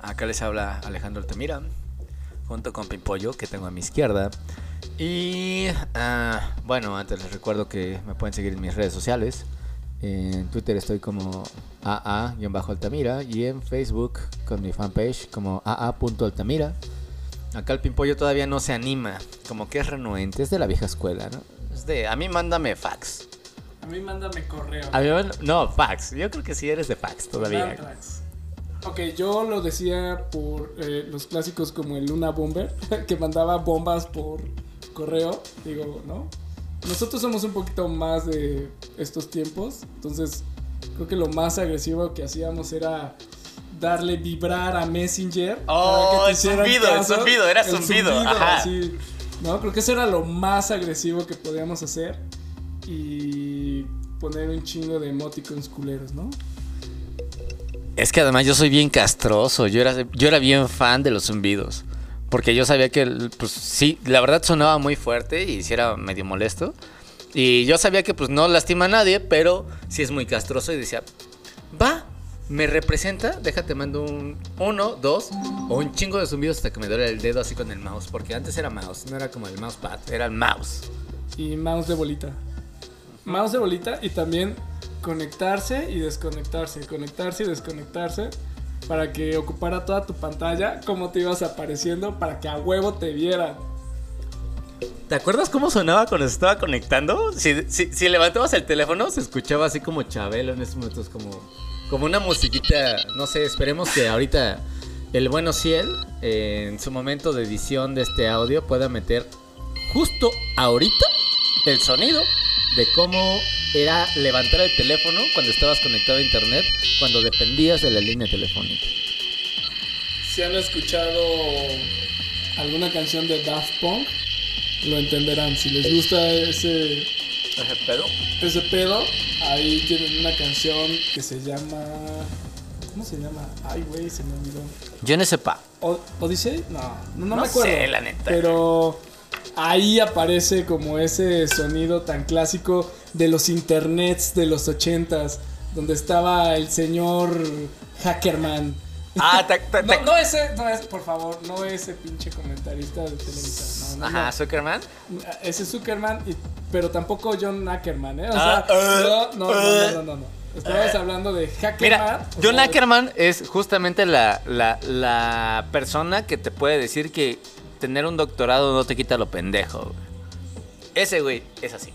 Acá les habla Alejandro Altamira, junto con Pimpollo, que tengo a mi izquierda. Y ah, bueno, antes les recuerdo que me pueden seguir en mis redes sociales. En Twitter estoy como AA-Altamira y en Facebook con mi fanpage como AA.altamira. Acá el Pimpollo todavía no se anima, como que es renuente, es de la vieja escuela, ¿no? Es de, a mí mándame fax. A mí mándame correo. A mí, mand- no, fax. Yo creo que sí eres de fax todavía. Antrax. Ok, yo lo decía por eh, los clásicos como el Luna Bomber, que mandaba bombas por correo. Digo, ¿no? Nosotros somos un poquito más de estos tiempos, entonces creo que lo más agresivo que hacíamos era darle vibrar a Messenger. Oh, el zumbido, el zumbido, era El zumbido, ajá. así. No, creo que eso era lo más agresivo que podíamos hacer. Y poner un chingo de emoticons culeros, ¿no? Es que además yo soy bien castroso. Yo era, yo era bien fan de los zumbidos. Porque yo sabía que, pues sí, la verdad sonaba muy fuerte y sí era medio molesto. Y yo sabía que, pues no lastima a nadie, pero sí es muy castroso. Y decía, va, me representa, déjate, mando un uno, dos o un chingo de zumbidos hasta que me duele el dedo así con el mouse. Porque antes era mouse, no era como el mousepad, era el mouse. Y mouse de bolita. Mouse de bolita y también conectarse y desconectarse, conectarse y desconectarse para que ocupara toda tu pantalla, como te ibas apareciendo, para que a huevo te vieran. ¿Te acuerdas cómo sonaba cuando se estaba conectando? Si, si, levantabas el teléfono, se escuchaba así como Chabelo en estos momentos, como, como una musiquita. No sé, esperemos que ahorita el bueno Ciel, eh, en su momento de edición de este audio, pueda meter justo ahorita el sonido de cómo era levantar el teléfono cuando estabas conectado a internet, cuando dependías de la línea telefónica. Si han escuchado alguna canción de Daft Punk, lo entenderán. Si les gusta ese, ¿Ese pedo? ese pedo, ahí tienen una canción que se llama... ¿Cómo se llama? Ay, güey, se me olvidó. Yo no sepa. O- ¿Odyssey? No, no, no No me acuerdo. sé, la neta. Pero ahí aparece como ese sonido tan clásico de los internets de los ochentas, donde estaba el señor Hackerman. Ah, No, ese, no es, por favor, no ese pinche comentarista de Televisa. No, no, Ajá. Zuckerman. Ese Zuckerman, y- pero tampoco John Ackerman, ¿eh? O Ah, sea, uh, no, no, no, no, no, no, no. Estabas hablando de Hackerman. Mira, John Ackerman es justamente la, la, la persona que te puede decir que tener un doctorado no te quita lo pendejo. güey. Ese güey es así.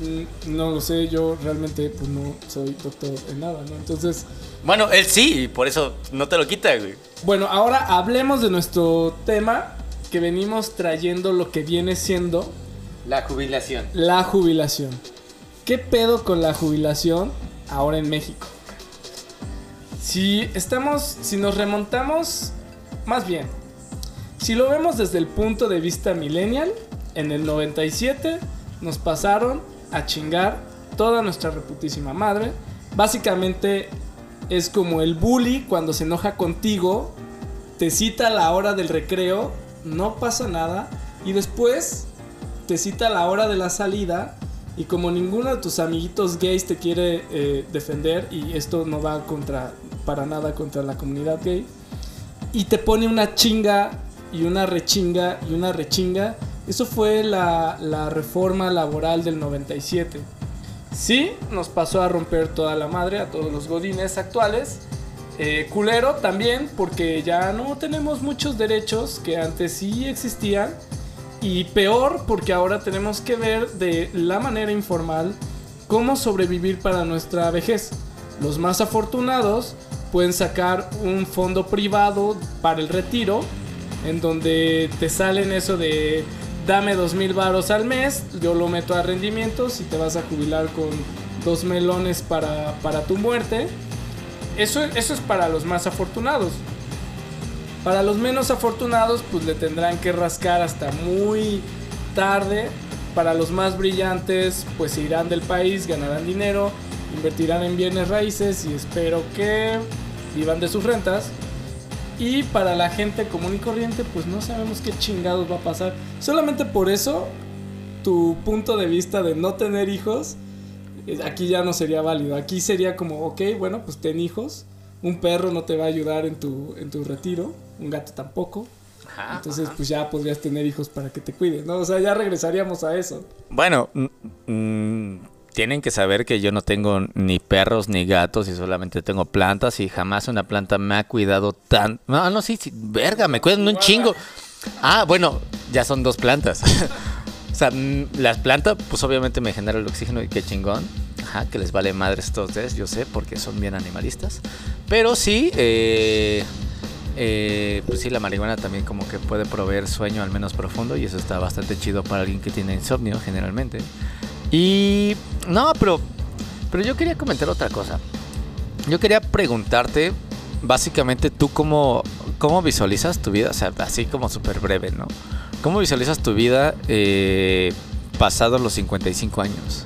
Mm, No lo sé, yo realmente pues no soy doctor en nada, ¿no? Entonces, Bueno, él sí, por eso no te lo quita, güey. bueno, ahora hablemos de nuestro tema que venimos trayendo lo que viene siendo La jubilación. la jubilación. ¿Qué pedo con la jubilación ahora en México? Si estamos, si nos remontamos, más bien, si lo vemos desde el punto de vista millennial, en el 97 nos pasaron a chingar toda nuestra reputísima madre. Básicamente es como el bully cuando se enoja contigo, te cita a la hora del recreo, no pasa nada, y después te cita a la hora de la salida. Y como ninguno de tus amiguitos gays te quiere eh, defender, y esto no va contra, para nada contra la comunidad gay, y te pone una chinga y una rechinga y una rechinga. Eso fue la, la reforma laboral del 97. Sí, nos pasó a romper toda la madre a todos los godines actuales. Eh, culero también, porque ya no tenemos muchos derechos que antes sí existían. Y peor, porque ahora tenemos que ver de la manera informal cómo sobrevivir para nuestra vejez. Los más afortunados pueden sacar un fondo privado para el retiro, en donde te salen eso de dame dos mil varos al mes, yo lo meto a rendimientos y te vas a jubilar con dos melones para, para tu muerte. Eso, eso es para los más afortunados. Para los menos afortunados, pues le tendrán que rascar hasta muy tarde. Para los más brillantes, pues irán del país, ganarán dinero, invertirán en bienes raíces y espero que vivan de sus rentas. Y para la gente común y corriente, pues no sabemos qué chingados va a pasar. Solamente por eso, tu punto de vista de no tener hijos, eh, aquí ya no sería válido. Aquí sería como, ok, bueno, pues ten hijos, Un perro no te va a ayudar en tu, en tu retiro, un gato tampoco. Ajá, Entonces, ajá. pues ya podrías tener hijos para que te cuiden, ¿no? O sea, ya regresaríamos a eso. Bueno, mm, tienen que saber que yo no tengo ni perros ni gatos y solamente tengo plantas y jamás una planta me ha cuidado tan... No, no, sí, sí, verga, me cuidan un chingo. Ah, bueno, ya son dos plantas. o sea, mm, las plantas, pues obviamente me generan el oxígeno y qué chingón. Ajá, que les vale madre estos tres, yo sé, porque son bien animalistas. Pero sí, eh, eh, pues sí, la marihuana también como que puede proveer sueño al menos profundo y eso está bastante chido para alguien que tiene insomnio generalmente. Y no, pero pero yo quería comentar otra cosa. Yo quería preguntarte básicamente tú cómo cómo visualizas tu vida, o sea, así como súper breve, ¿no? ¿Cómo visualizas tu vida eh, pasados los 55 años?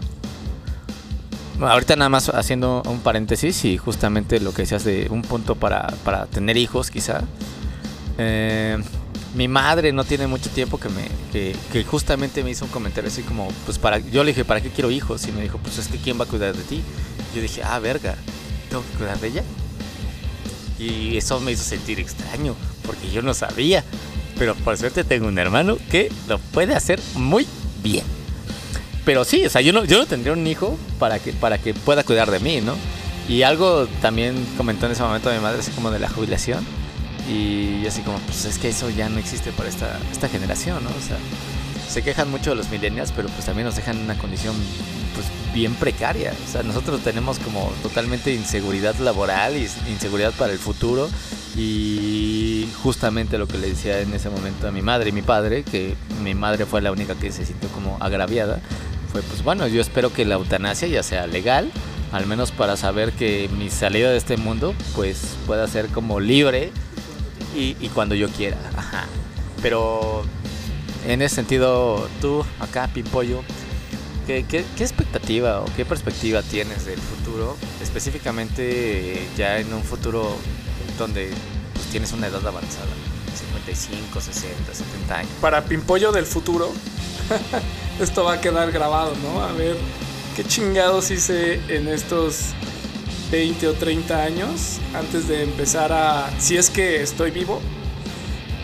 Ahorita nada más haciendo un paréntesis y justamente lo que decías de un punto para, para tener hijos quizá. Eh, mi madre no tiene mucho tiempo que me que, que justamente me hizo un comentario así como pues para yo le dije para qué quiero hijos y me dijo pues es que quién va a cuidar de ti yo dije ah verga tengo que cuidar de ella y eso me hizo sentir extraño porque yo no sabía pero por suerte tengo un hermano que lo puede hacer muy bien pero sí, o sea, yo no, yo no tendría un hijo para que, para que pueda cuidar de mí, ¿no? Y algo también comentó en ese momento mi madre, así como de la jubilación. Y así como, pues es que eso ya no existe para esta, esta generación, ¿no? O sea, se quejan mucho de los millennials, pero pues también nos dejan en una condición pues bien precaria. O sea, nosotros tenemos como totalmente inseguridad laboral y inseguridad para el futuro. Y justamente lo que le decía en ese momento a mi madre y mi padre, que mi madre fue la única que se sintió como agraviada, fue pues bueno, yo espero que la eutanasia ya sea legal, al menos para saber que mi salida de este mundo pues pueda ser como libre y, y cuando yo quiera. Ajá. Pero en ese sentido, tú acá, Pimpollo, ¿qué, qué, qué expectativa o qué perspectiva tienes del futuro? Específicamente ya en un futuro donde pues, tienes una edad avanzada, 55, 60, 70 años. Para Pimpollo del futuro, esto va a quedar grabado, ¿no? A ver qué chingados hice en estos 20 o 30 años antes de empezar a, si es que estoy vivo,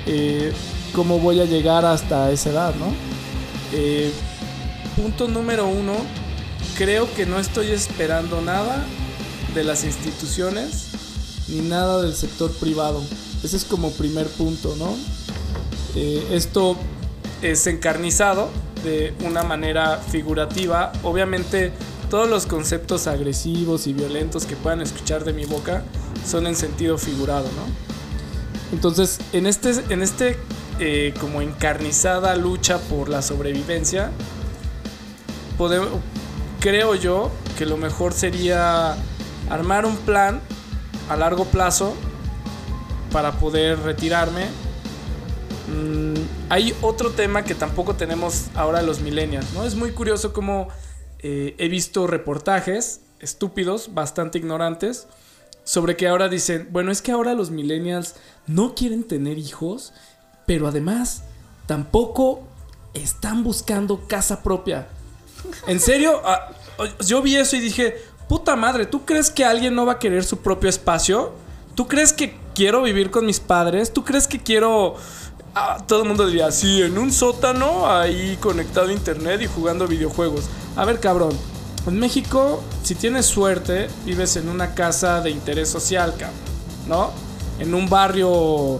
eh, cómo voy a llegar hasta esa edad, ¿no? Eh, punto número uno, creo que no estoy esperando nada de las instituciones ni nada del sector privado. Ese es como primer punto, ¿no? Eh, esto es encarnizado de una manera figurativa. Obviamente todos los conceptos agresivos y violentos que puedan escuchar de mi boca son en sentido figurado, ¿no? Entonces, en este, en este eh, como encarnizada lucha por la sobrevivencia, creo yo que lo mejor sería armar un plan a largo plazo para poder retirarme. Mm, hay otro tema que tampoco tenemos ahora los millennials, ¿no? Es muy curioso cómo eh, he visto reportajes estúpidos, bastante ignorantes, sobre que ahora dicen, bueno, es que ahora los millennials no quieren tener hijos, pero además tampoco están buscando casa propia. En serio, Ah, yo vi eso y dije, puta madre, ¿tú crees que alguien no va a querer su propio espacio? ¿Tú crees que quiero vivir con mis padres? ¿Tú crees que quiero... Ah, todo el mundo diría, sí, en un sótano, ahí conectado a internet y jugando videojuegos. A ver, cabrón. En México, si tienes suerte, vives en una casa de interés social, cabrón. ¿No? En un barrio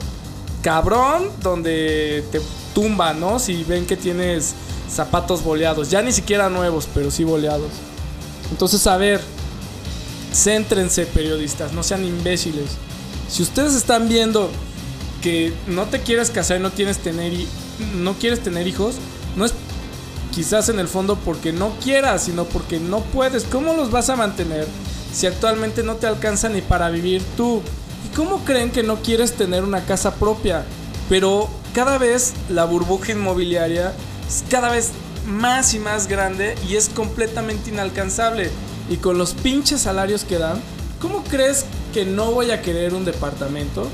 cabrón donde te tumban, ¿no? Si ven que tienes zapatos boleados. Ya ni siquiera nuevos, pero sí boleados. Entonces, a ver, céntrense periodistas, no sean imbéciles. Si ustedes están viendo no te quieres casar no no quieres tener hijos, no es quizás en el fondo porque no quieras, sino porque no puedes. ¿Cómo los vas a mantener si actualmente no te alcanza ni para vivir tú? ¿Y cómo creen que no quieres tener una casa propia? Pero cada vez la burbuja inmobiliaria es cada vez más y más grande y es completamente inalcanzable. Y con los pinches salarios que dan, ¿cómo crees que no voy a querer un departamento?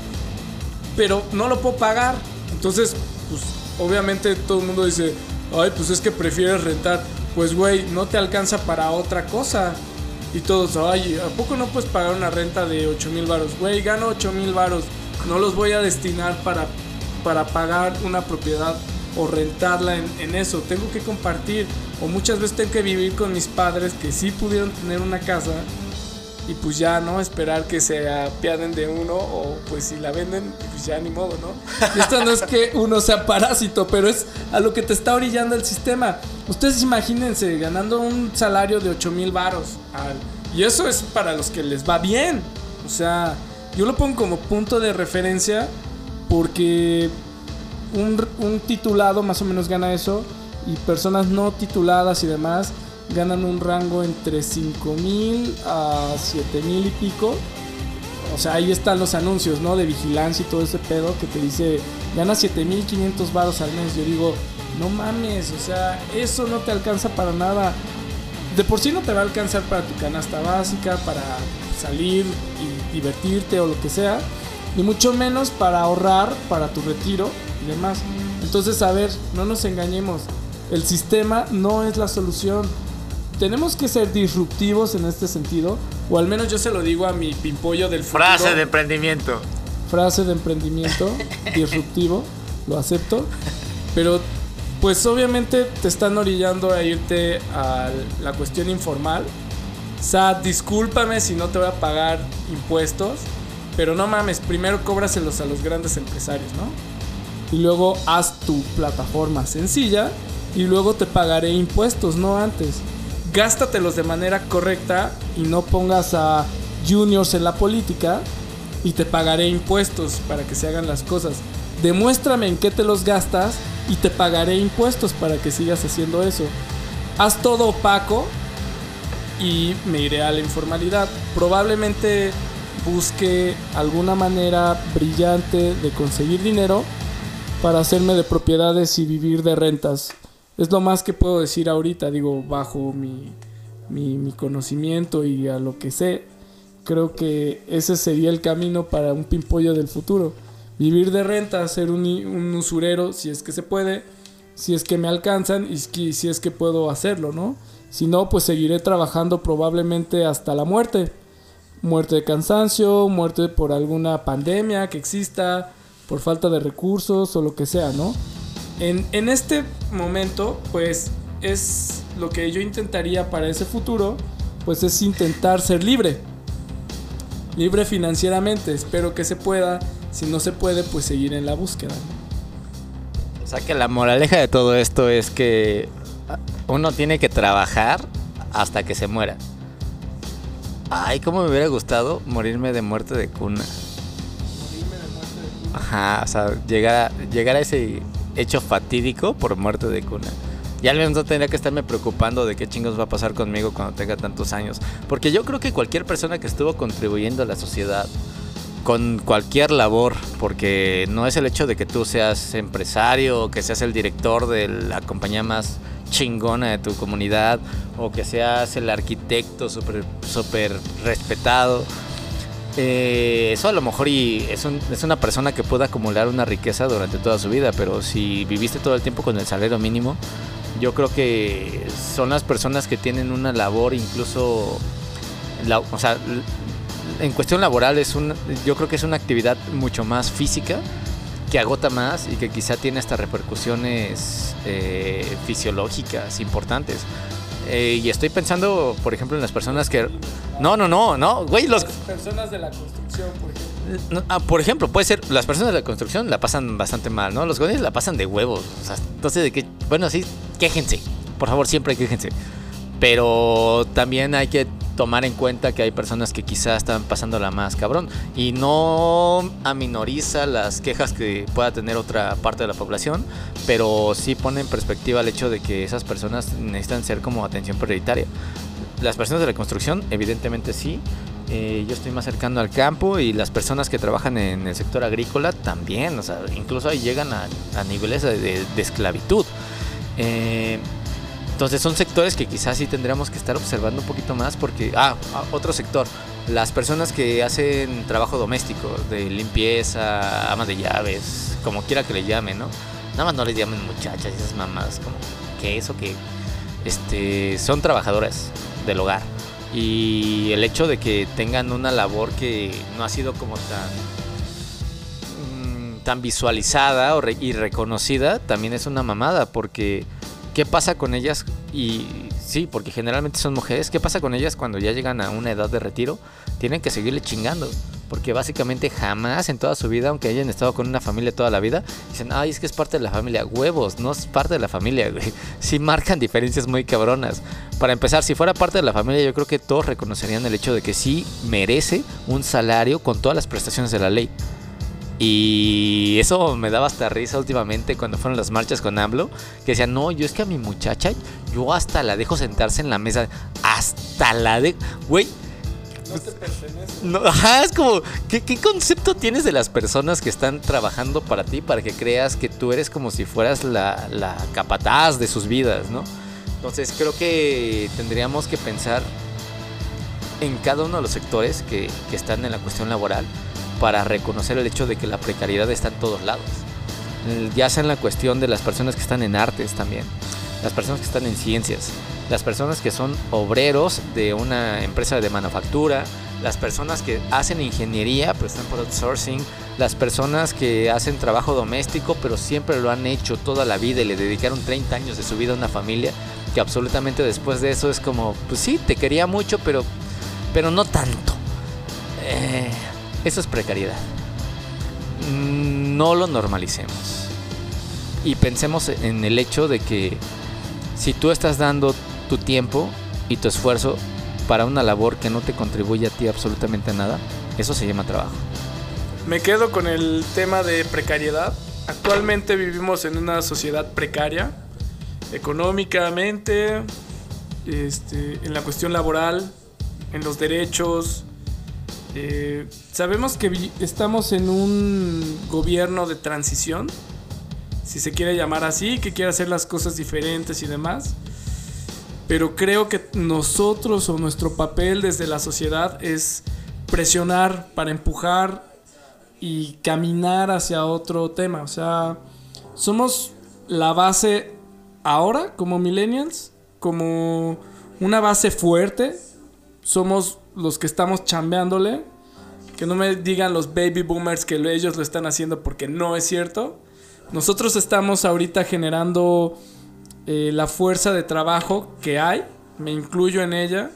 Pero no lo puedo pagar. Entonces, pues obviamente todo el mundo dice, ay, pues es que prefieres rentar. Pues güey, no te alcanza para otra cosa. Y todos, ay, ¿a poco no puedes pagar una renta de 8 mil varos? Güey, gano 8 mil varos. No los voy a destinar para, para pagar una propiedad o rentarla en, en eso. Tengo que compartir. O muchas veces tengo que vivir con mis padres que sí pudieron tener una casa y pues ya, ¿no? Esperar que se apiaden de uno o pues si la venden, pues ya ni modo, ¿no? Esto no es que uno sea parásito, pero es a lo que te está orillando el sistema. Ustedes imagínense ganando un salario de 8 mil varos. Y eso es para los que les va bien. O sea, yo lo pongo como punto de referencia porque un titulado más o menos gana eso y personas no tituladas y demás ganan un rango entre 5 mil a 7 mil y pico. O sea, ahí están los anuncios, ¿no? De vigilancia y todo ese pedo que te dice, gana 7500 varos al mes. Yo digo, no mames, o sea, eso no te alcanza para nada. De por sí no te va a alcanzar para tu canasta básica, para salir y divertirte o lo que sea. Ni mucho menos para ahorrar para tu retiro y demás. Entonces, a ver, no nos engañemos. El sistema no es la solución tenemos que ser disruptivos en este sentido, o al menos yo se lo digo a mi pimpollo del futuro. Frase de emprendimiento. Frase de emprendimiento, disruptivo, lo acepto, pero pues obviamente te están orillando a irte a la cuestión informal. O sea, discúlpame si no te voy a pagar impuestos, pero no mames, primero cóbraselos a los grandes empresarios, ¿no? Y luego haz tu plataforma sencilla y luego te pagaré impuestos, no antes gástatelos de manera correcta y no pongas a juniors en la política y te pagaré impuestos para que se hagan las cosas. Demuéstrame en qué te los gastas y te pagaré impuestos para que sigas haciendo eso. Haz todo opaco y me iré a la informalidad. Probablemente busque alguna manera brillante de conseguir dinero para hacerme de propiedades y vivir de rentas. Es lo más que puedo decir ahorita, digo, bajo mi, mi, conocimiento y a lo que sé. Creo que ese sería el camino para un pimpollo del futuro. Vivir de renta, ser un, un usurero, si es que se puede, si es que me alcanzan y si es que puedo hacerlo, ¿no? Si no, pues seguiré trabajando probablemente hasta la muerte. Muerte de cansancio, muerte por alguna pandemia que exista, por falta de recursos o lo que sea, ¿no? En, este momento, pues es lo que yo intentaría para ese futuro, pues es intentar ser libre. Libre financieramente, espero que se pueda. Si no se puede, pues seguir en la búsqueda. O sea que la moraleja de todo esto es que uno tiene que trabajar hasta que se muera. Ay, cómo me hubiera gustado morirme de muerte de cuna. Morirme de muerte de cuna. Ajá, o sea, llegar llegar a ese hecho fatídico por muerte de cuna. Y al menos no tendría que estarme preocupando de qué chingos va a pasar conmigo cuando tenga tantos años. Porque yo creo que cualquier persona que estuvo contribuyendo a la sociedad con cualquier labor, porque no es el hecho de que tú seas empresario o que seas el director de la compañía más chingona de tu comunidad o que seas el arquitecto súper super respetado eh, eso a lo mejor y es, es, una persona que puede acumular una riqueza durante toda su vida, pero si viviste todo el tiempo con el salario mínimo, yo creo que son las personas que tienen una labor incluso, o sea, en cuestión laboral es un, yo creo que es una actividad mucho más física que agota más y que quizá tiene hasta repercusiones eh, fisiológicas importantes. Eh, y estoy pensando, por ejemplo, en las personas que... No, no, no, no, güey, los... Las personas de la construcción, por ejemplo. Ah, por ejemplo, puede ser, las personas de la construcción la pasan bastante mal, ¿no? Los godines la pasan de huevos. O sea, entonces, de que, bueno, sí, quéjense. Por favor, siempre quéjense. Pero también hay que tomar en cuenta que hay personas que quizás están pasándola más cabrón y no aminoriza las quejas que pueda tener otra parte de la población, pero sí pone en perspectiva el hecho de que esas personas necesitan ser como atención prioritaria. Las personas de la construcción, evidentemente sí. Eh, yo estoy más cercano al campo y las personas que trabajan en el sector agrícola también, o sea, incluso ahí llegan a, niveles de, esclavitud. Eh, entonces son sectores que quizás sí tendríamos que estar observando un poquito más porque, ah, ah, otro sector, las personas que hacen trabajo doméstico, de limpieza, amas de llaves, como quiera que le llamen, ¿no? Nada más no les llamen muchachas, esas mamás, como que eso que, este, son trabajadoras del hogar. Y el hecho de que tengan una labor que no ha sido como tan mm, tan visualizada y reconocida también es una mamada porque ¿qué pasa con ellas? Y sí, porque generalmente son mujeres, ¿qué pasa con ellas cuando ya llegan a una edad de retiro? Tienen que seguirle chingando porque básicamente jamás en toda su vida, aunque hayan estado con una familia toda la vida, dicen, ay, es que es parte de la familia. Huevos, no es parte de la familia, güey. Sí marcan diferencias muy cabronas. Para empezar, si fuera parte de la familia, yo creo que todos reconocerían el hecho de que sí merece un salario con todas las prestaciones de la ley. Y eso me daba hasta risa últimamente cuando fueron las marchas con AMLO, que decían, no, yo es que a mi muchacha, yo hasta la dejo sentarse en la mesa, hasta la de... Güey, no te pertenece. No, ajá, es como, ¿qué, concepto tienes de las personas que están trabajando para ti para que creas que tú eres como si fueras la, la capataz de sus vidas, ¿no? Entonces creo que tendríamos que pensar en cada uno de los sectores que, que están en la cuestión laboral para reconocer el hecho de que la precariedad está en todos lados. Ya sea en la cuestión de las personas que están en artes también, las personas que están en ciencias, las personas que son obreros de una empresa de manufactura, las personas que hacen ingeniería pero están por outsourcing, las personas que hacen trabajo doméstico pero siempre lo han hecho toda la vida y le dedicaron 30 años de su vida a una familia, que absolutamente después de eso es como, pues sí, te quería mucho pero, pero no tanto. Eh, eso es precariedad. No lo normalicemos. Y pensemos en el hecho de que si tú estás dando tu tiempo y tu esfuerzo para una labor que no te contribuye a ti absolutamente nada, eso se llama trabajo. Me quedo con el tema de precariedad. Actualmente vivimos en una sociedad precaria, económicamente, este, en la cuestión laboral, en los derechos. Eh, sabemos que estamos en un gobierno de transición, si se quiere llamar así, que quiere hacer las cosas diferentes y demás pero creo que nosotros o nuestro papel desde la sociedad es presionar para empujar y caminar hacia otro tema. O sea, somos la base ahora como millennials, como una base fuerte. Somos los que estamos chambeándole. Que no me digan los baby boomers que ellos lo están haciendo porque no es cierto. Nosotros estamos ahorita generando eh, la fuerza de trabajo que hay, me incluyo en ella,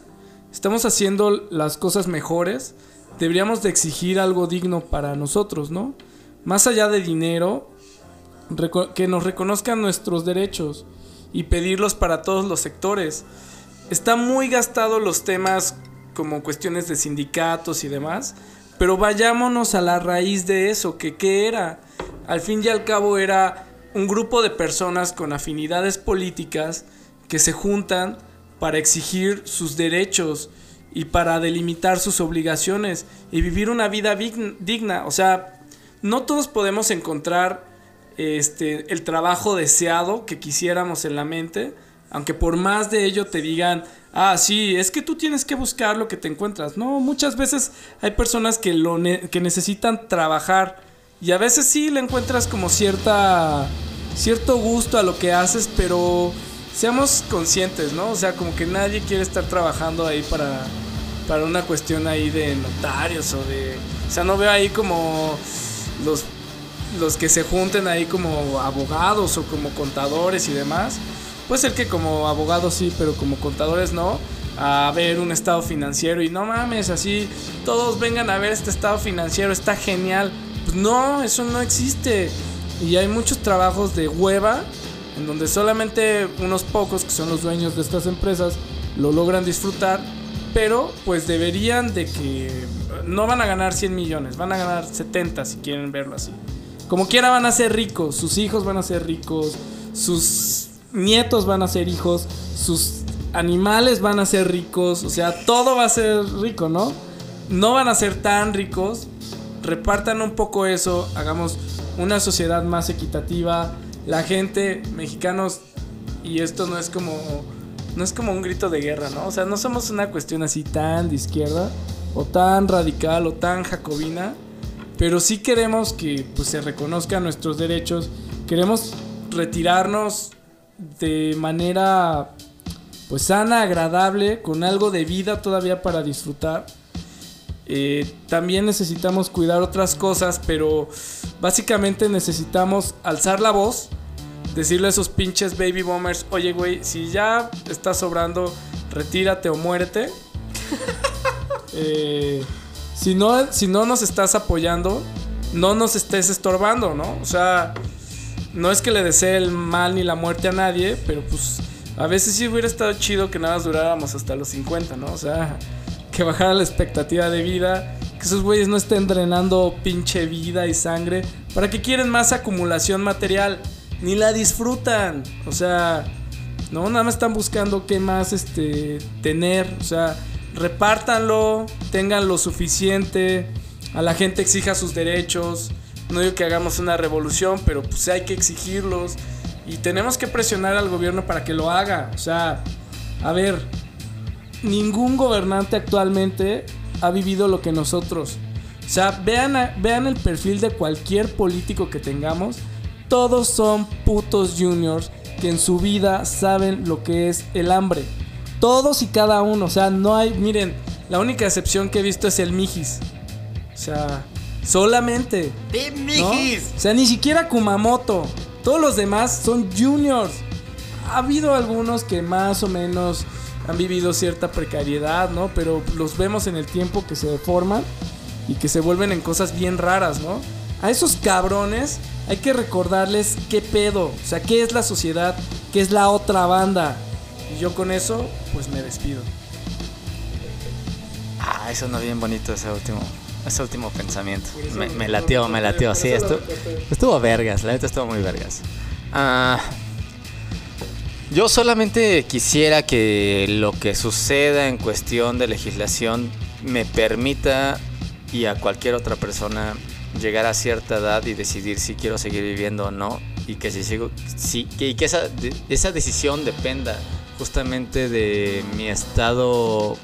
estamos haciendo las cosas mejores, deberíamos de exigir algo digno para nosotros, ¿no? Más allá de dinero, que nos reconozcan nuestros derechos y pedirlos para todos los sectores. Está muy gastado los temas como cuestiones de sindicatos y demás, pero vayámonos a la raíz de eso, que qué era. Al fin y al cabo era un grupo de personas con afinidades políticas que se juntan para exigir sus derechos y para delimitar sus obligaciones y vivir una vida digna. O sea, no todos podemos encontrar este, el trabajo deseado que quisiéramos en la mente, aunque por más de ello te digan, ah, sí, es que tú tienes que buscar lo que te encuentras. No, muchas veces hay personas que, lo que necesitan trabajar y a veces sí le encuentras como cierta cierto gusto a lo que haces, pero seamos conscientes, ¿no? O sea, como que nadie quiere estar trabajando ahí para, para una cuestión ahí de notarios o de... O sea, no veo ahí como los, los que se junten ahí como abogados o como contadores y demás. Puede ser que como abogados sí, pero como contadores no. A ver un estado financiero y no mames, así todos vengan a ver este estado financiero, está genial. Pues no, eso no existe. Y hay muchos trabajos de hueva en donde solamente unos pocos que son los dueños de estas empresas lo logran disfrutar, pero pues deberían de que no van a ganar 100 millones, van a ganar 70 si quieren verlo así. Como quiera van a ser ricos, sus hijos van a ser ricos, sus nietos van a ser hijos, sus animales van a ser ricos, o sea, todo va a ser rico, ¿no? No van a ser tan ricos, repartan un poco eso, hagamos una sociedad más equitativa, la gente, mexicanos, y esto no es como, no es como un grito de guerra, ¿no? O sea, no somos una cuestión así tan de izquierda, o tan radical, o tan jacobina, pero sí queremos que pues, se reconozcan nuestros derechos, queremos retirarnos de manera pues sana, agradable, con algo de vida todavía para disfrutar. Eh, también necesitamos cuidar otras cosas, pero básicamente necesitamos alzar la voz, decirle a esos pinches baby boomers, oye güey, si ya está sobrando, retírate o muérete. Eh, si, no, si no nos estás apoyando, no nos estés estorbando, ¿no? O sea, no es que le desee el mal ni la muerte a nadie, pero pues a veces sí hubiera estado chido que nada más duráramos hasta los 50, ¿no? O sea, que bajara la expectativa de vida, que esos güeyes no estén drenando pinche vida y sangre. ¿Para que quieren más acumulación material? Ni la disfrutan. O sea, no, nada más están buscando qué más este, tener. O sea, repártanlo, tengan lo suficiente. A la gente exija sus derechos. No digo que hagamos una revolución, pero pues hay que exigirlos. Y tenemos que presionar al gobierno para que lo haga. O sea, a ver, ningún gobernante actualmente ha vivido lo que nosotros. O sea, vean, vean el perfil de cualquier político que tengamos. Todos son putos juniors que en su vida saben lo que es el hambre. Todos y cada uno. O sea, no hay. Miren, la única excepción que he visto es el Mijis. O sea, solamente. ¡De Mijis! O sea, ni siquiera Kumamoto. Todos los demás son juniors. Ha habido algunos que más o menos han vivido cierta precariedad, ¿no? Pero los vemos en el tiempo que se deforman y que se vuelven en cosas bien raras, ¿no? A esos cabrones hay que recordarles qué pedo, o sea, qué es la sociedad, qué es la otra banda. Y yo con eso, pues me despido. Ah, eso no bien bonito ese último, ese último pensamiento. Me, me latió, me latió. Sí, esto, estuvo vergas, la neta estuvo muy vergas. Ah, yo solamente quisiera que lo que suceda en cuestión de legislación me permita y a cualquier otra persona llegar a cierta edad y decidir si quiero seguir viviendo o no y que si sigo y que esa decisión dependa justamente de mi estado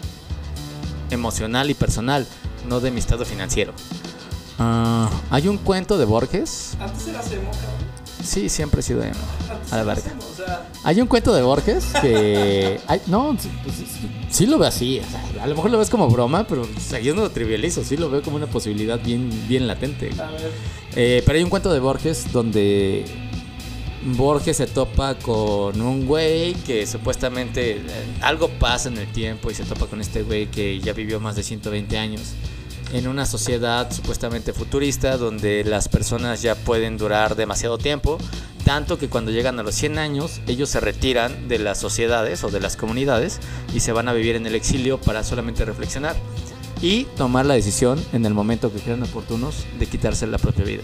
emocional y personal, no de mi estado financiero. Ah, hay un cuento de Borges. Antes era emo, cabrón. Sí, siempre he sido emo. A la verga. O sea, Hay un cuento de Borges que. ay, no, sí, pues, sí, sí lo veo así. o sea, a lo mejor lo ves como broma, pero o sea, yo no lo trivializo. Sí lo veo como una posibilidad bien, bien latente. a ver. Eh, pero hay un cuento de Borges donde Borges se topa con un güey que supuestamente eh, algo pasa en el tiempo y se topa con este güey que ya vivió más de 120 años en una sociedad supuestamente futurista donde las personas ya pueden durar demasiado tiempo, tanto que cuando llegan a los 100 años ellos se retiran de las sociedades o de las comunidades y se van a vivir en el exilio para solamente reflexionar y tomar la decisión en el momento que crean oportunos de quitarse la propia vida.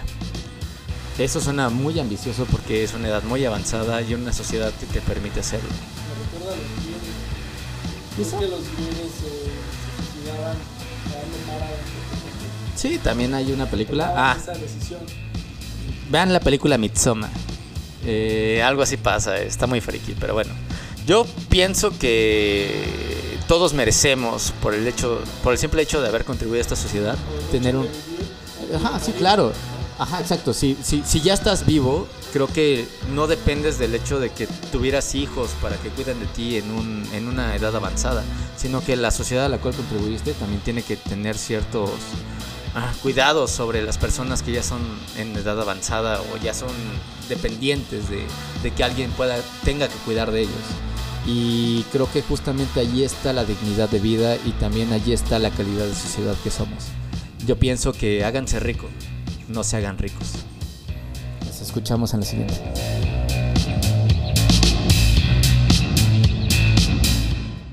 Eso suena muy ambicioso porque es una edad muy avanzada y una sociedad que te permite hacerlo. Me recuerda a los guiones. ¿Y eso? Es que los guiones eh, se suicidaban dando para Sí, también hay una película. Ah, vean la película Midsommar. Eh, algo así pasa, está muy friki, pero bueno. Yo pienso que todos merecemos, por el hecho, por el simple hecho de haber contribuido a esta sociedad, tener un, Ajá, sí, claro. Ajá, exacto. Si, si, si ya estás vivo, creo que no dependes del hecho de que tuvieras hijos para que cuiden de ti en, un, en una edad avanzada, sino que la sociedad a la cual contribuiste también tiene que tener ciertos ah, cuidados sobre las personas que ya son en edad avanzada o ya son dependientes de, de que alguien pueda tenga que cuidar de ellos. Y creo que justamente allí está la dignidad de vida y también allí está la calidad de sociedad que somos. Yo pienso que háganse ricos, no se hagan ricos. Nos escuchamos en la siguiente.